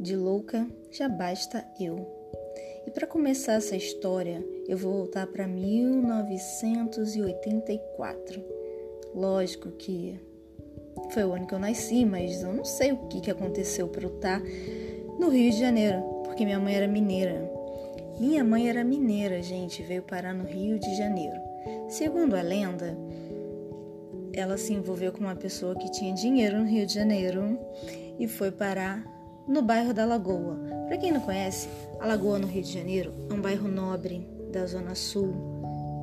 De louca já basta eu. E para começar essa história, eu vou voltar para 1984. Lógico que foi o ano que eu nasci, mas eu não sei o que, que aconteceu para eu estar no Rio de Janeiro, porque minha mãe era mineira. Minha mãe era mineira, gente, veio parar no Rio de Janeiro. Segundo a lenda, ela se envolveu com uma pessoa que tinha dinheiro no Rio de Janeiro e foi parar no bairro da Lagoa. Para quem não conhece, a Lagoa no Rio de Janeiro é um bairro nobre da Zona Sul,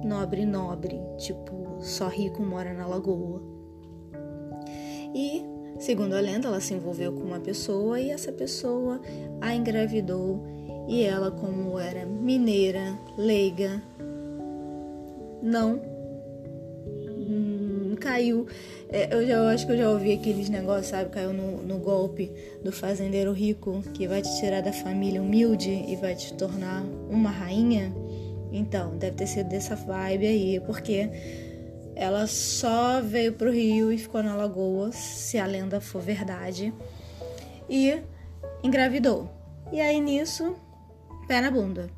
nobre nobre, tipo só rico mora na Lagoa. E segundo a lenda, ela se envolveu com uma pessoa e essa pessoa a engravidou e ela, como era mineira, leiga, não caiu. É, eu já eu acho que eu já ouvi aqueles negócios, sabe? Caiu no, no golpe do fazendeiro rico que vai te tirar da família humilde e vai te tornar uma rainha. Então, deve ter sido dessa vibe aí, porque ela só veio pro Rio e ficou na Lagoa, se a lenda for verdade, e engravidou. E aí nisso, pé na bunda.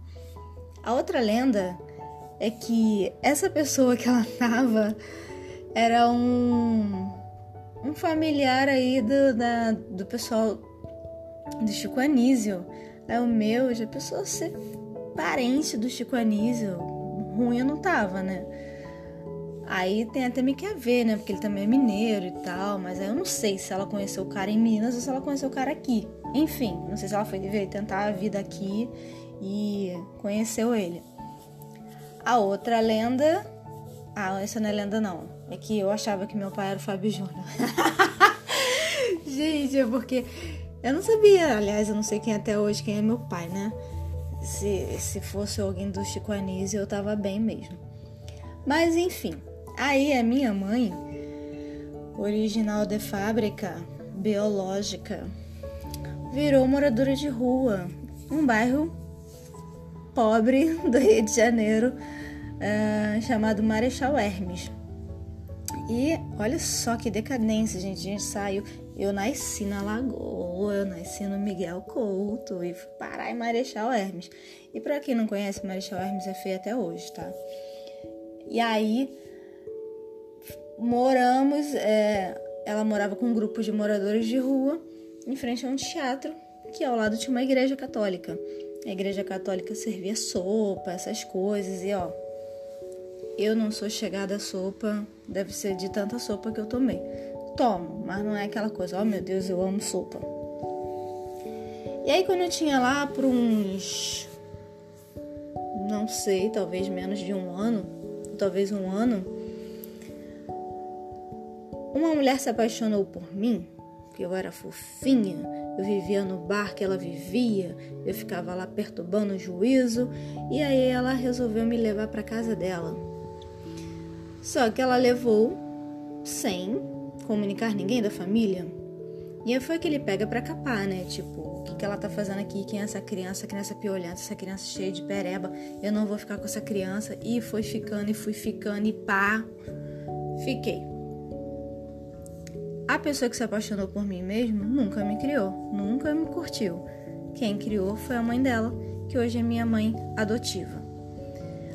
A outra lenda é que essa pessoa que ela tava era um, um familiar aí do, da, do pessoal do Chico Anísio. Aí o meu já pensou ser parente do Chico Anísio. Ruim eu não tava, né? Aí tem até meio que ver, né? Porque ele também é mineiro e tal. Mas aí eu não sei se ela conheceu o cara em Minas ou se ela conheceu o cara aqui. Enfim, não sei se ela foi tentar a vida aqui e conheceu ele. A outra lenda. Ah, essa não é lenda, não. É que eu achava que meu pai era o Fábio Júnior. Gente, é porque eu não sabia, aliás, eu não sei quem até hoje quem é meu pai, né? Se, se fosse alguém do Chico Anísio, eu tava bem mesmo. Mas enfim, aí a minha mãe, original de fábrica, biológica, virou moradora de rua, um bairro pobre do Rio de Janeiro, uh, chamado Marechal Hermes. E olha só que decadência, gente. A gente saiu. Eu nasci na Lagoa, eu nasci no Miguel Couto e fui parar em Marechal Hermes. E para quem não conhece, Marechal Hermes é feio até hoje, tá? E aí moramos. É, ela morava com um grupo de moradores de rua em frente a um teatro que ao lado tinha uma igreja católica. A igreja católica servia sopa, essas coisas, e ó, eu não sou chegada à sopa, deve ser de tanta sopa que eu tomei. Tomo, mas não é aquela coisa, oh meu Deus, eu amo sopa. E aí quando eu tinha lá por uns não sei, talvez menos de um ano, talvez um ano, uma mulher se apaixonou por mim, porque eu era fofinha, eu vivia no bar que ela vivia, eu ficava lá perturbando o juízo, e aí ela resolveu me levar para casa dela. Só que ela levou sem comunicar ninguém da família. E aí foi que ele pega para capar, né? Tipo, o que, que ela tá fazendo aqui? Quem é essa criança? criança piolhanta, essa criança cheia de pereba. Eu não vou ficar com essa criança. E foi ficando, e fui ficando, e pá. Fiquei. A pessoa que se apaixonou por mim mesmo nunca me criou, nunca me curtiu. Quem criou foi a mãe dela, que hoje é minha mãe adotiva.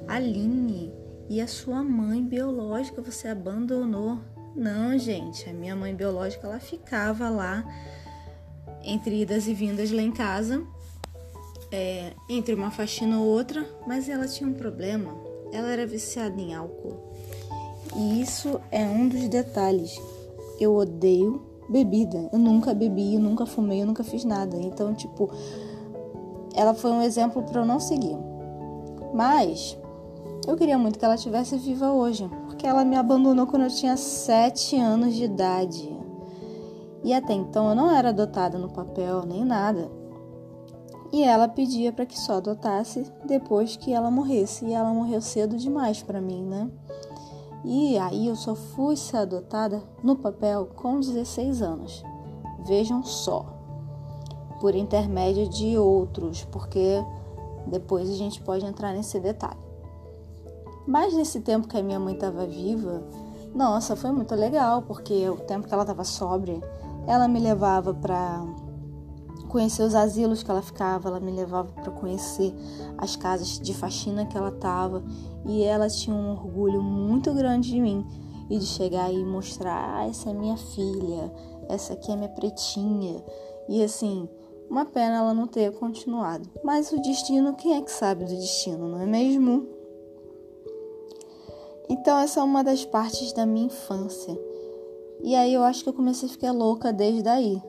Aline e a sua mãe biológica você abandonou. Não, gente, a minha mãe biológica ela ficava lá entre idas e vindas lá em casa, é, entre uma faxina ou outra, mas ela tinha um problema. Ela era viciada em álcool. E isso é um dos detalhes. Eu odeio bebida. Eu nunca bebi, eu nunca fumei, eu nunca fiz nada. Então, tipo, ela foi um exemplo para eu não seguir. Mas eu queria muito que ela estivesse viva hoje, porque ela me abandonou quando eu tinha 7 anos de idade. E até então eu não era adotada no papel nem nada. E ela pedia para que só adotasse depois que ela morresse, e ela morreu cedo demais para mim, né? E aí eu só fui ser adotada no papel com 16 anos. Vejam só. Por intermédio de outros, porque depois a gente pode entrar nesse detalhe. Mas nesse tempo que a minha mãe estava viva, nossa, foi muito legal, porque o tempo que ela estava sóbria, ela me levava para conhecer os asilos que ela ficava, ela me levava para conhecer as casas de faxina que ela tava e ela tinha um orgulho muito grande de mim e de chegar e mostrar, ah, essa é minha filha, essa aqui é minha pretinha. E assim, uma pena ela não ter continuado. Mas o destino, quem é que sabe do destino, não é mesmo? Então essa é uma das partes da minha infância. E aí eu acho que eu comecei a ficar louca desde aí.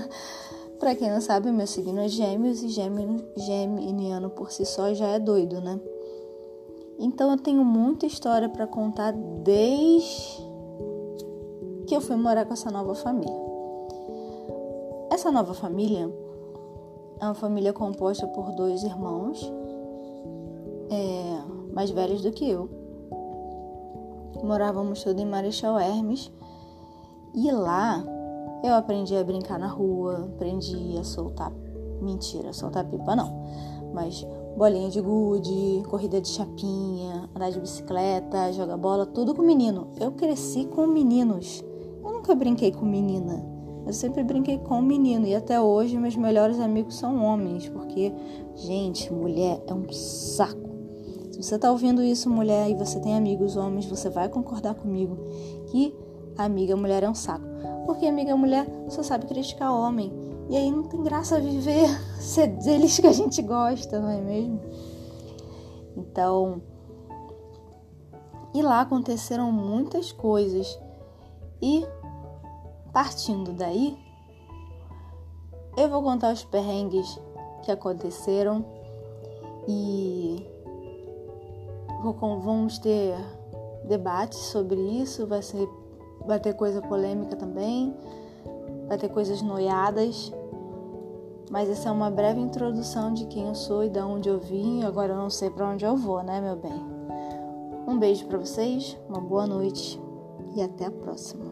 Para quem não sabe, meu signo é Gêmeos e Geminiano por si só já é doido, né? Então eu tenho muita história para contar desde que eu fui morar com essa nova família. Essa nova família é uma família composta por dois irmãos é, mais velhos do que eu. Morávamos todos em Marechal Hermes e lá eu aprendi a brincar na rua, aprendi a soltar. Mentira, soltar pipa não. Mas bolinha de gude, corrida de chapinha, andar de bicicleta, jogar bola, tudo com menino. Eu cresci com meninos. Eu nunca brinquei com menina. Eu sempre brinquei com menino e até hoje meus melhores amigos são homens, porque, gente, mulher é um saco. Você tá ouvindo isso, mulher, e você tem amigos homens, você vai concordar comigo que amiga mulher é um saco. Porque amiga mulher só sabe criticar homem. E aí não tem graça viver ser deles que a gente gosta, não é mesmo? Então, e lá aconteceram muitas coisas. E partindo daí, eu vou contar os perrengues que aconteceram e vamos ter debates sobre isso, vai ser Vai ter coisa polêmica também, vai ter coisas noiadas. Mas essa é uma breve introdução de quem eu sou e de onde eu vim. Agora eu não sei para onde eu vou, né, meu bem? Um beijo para vocês, uma boa noite e até a próxima.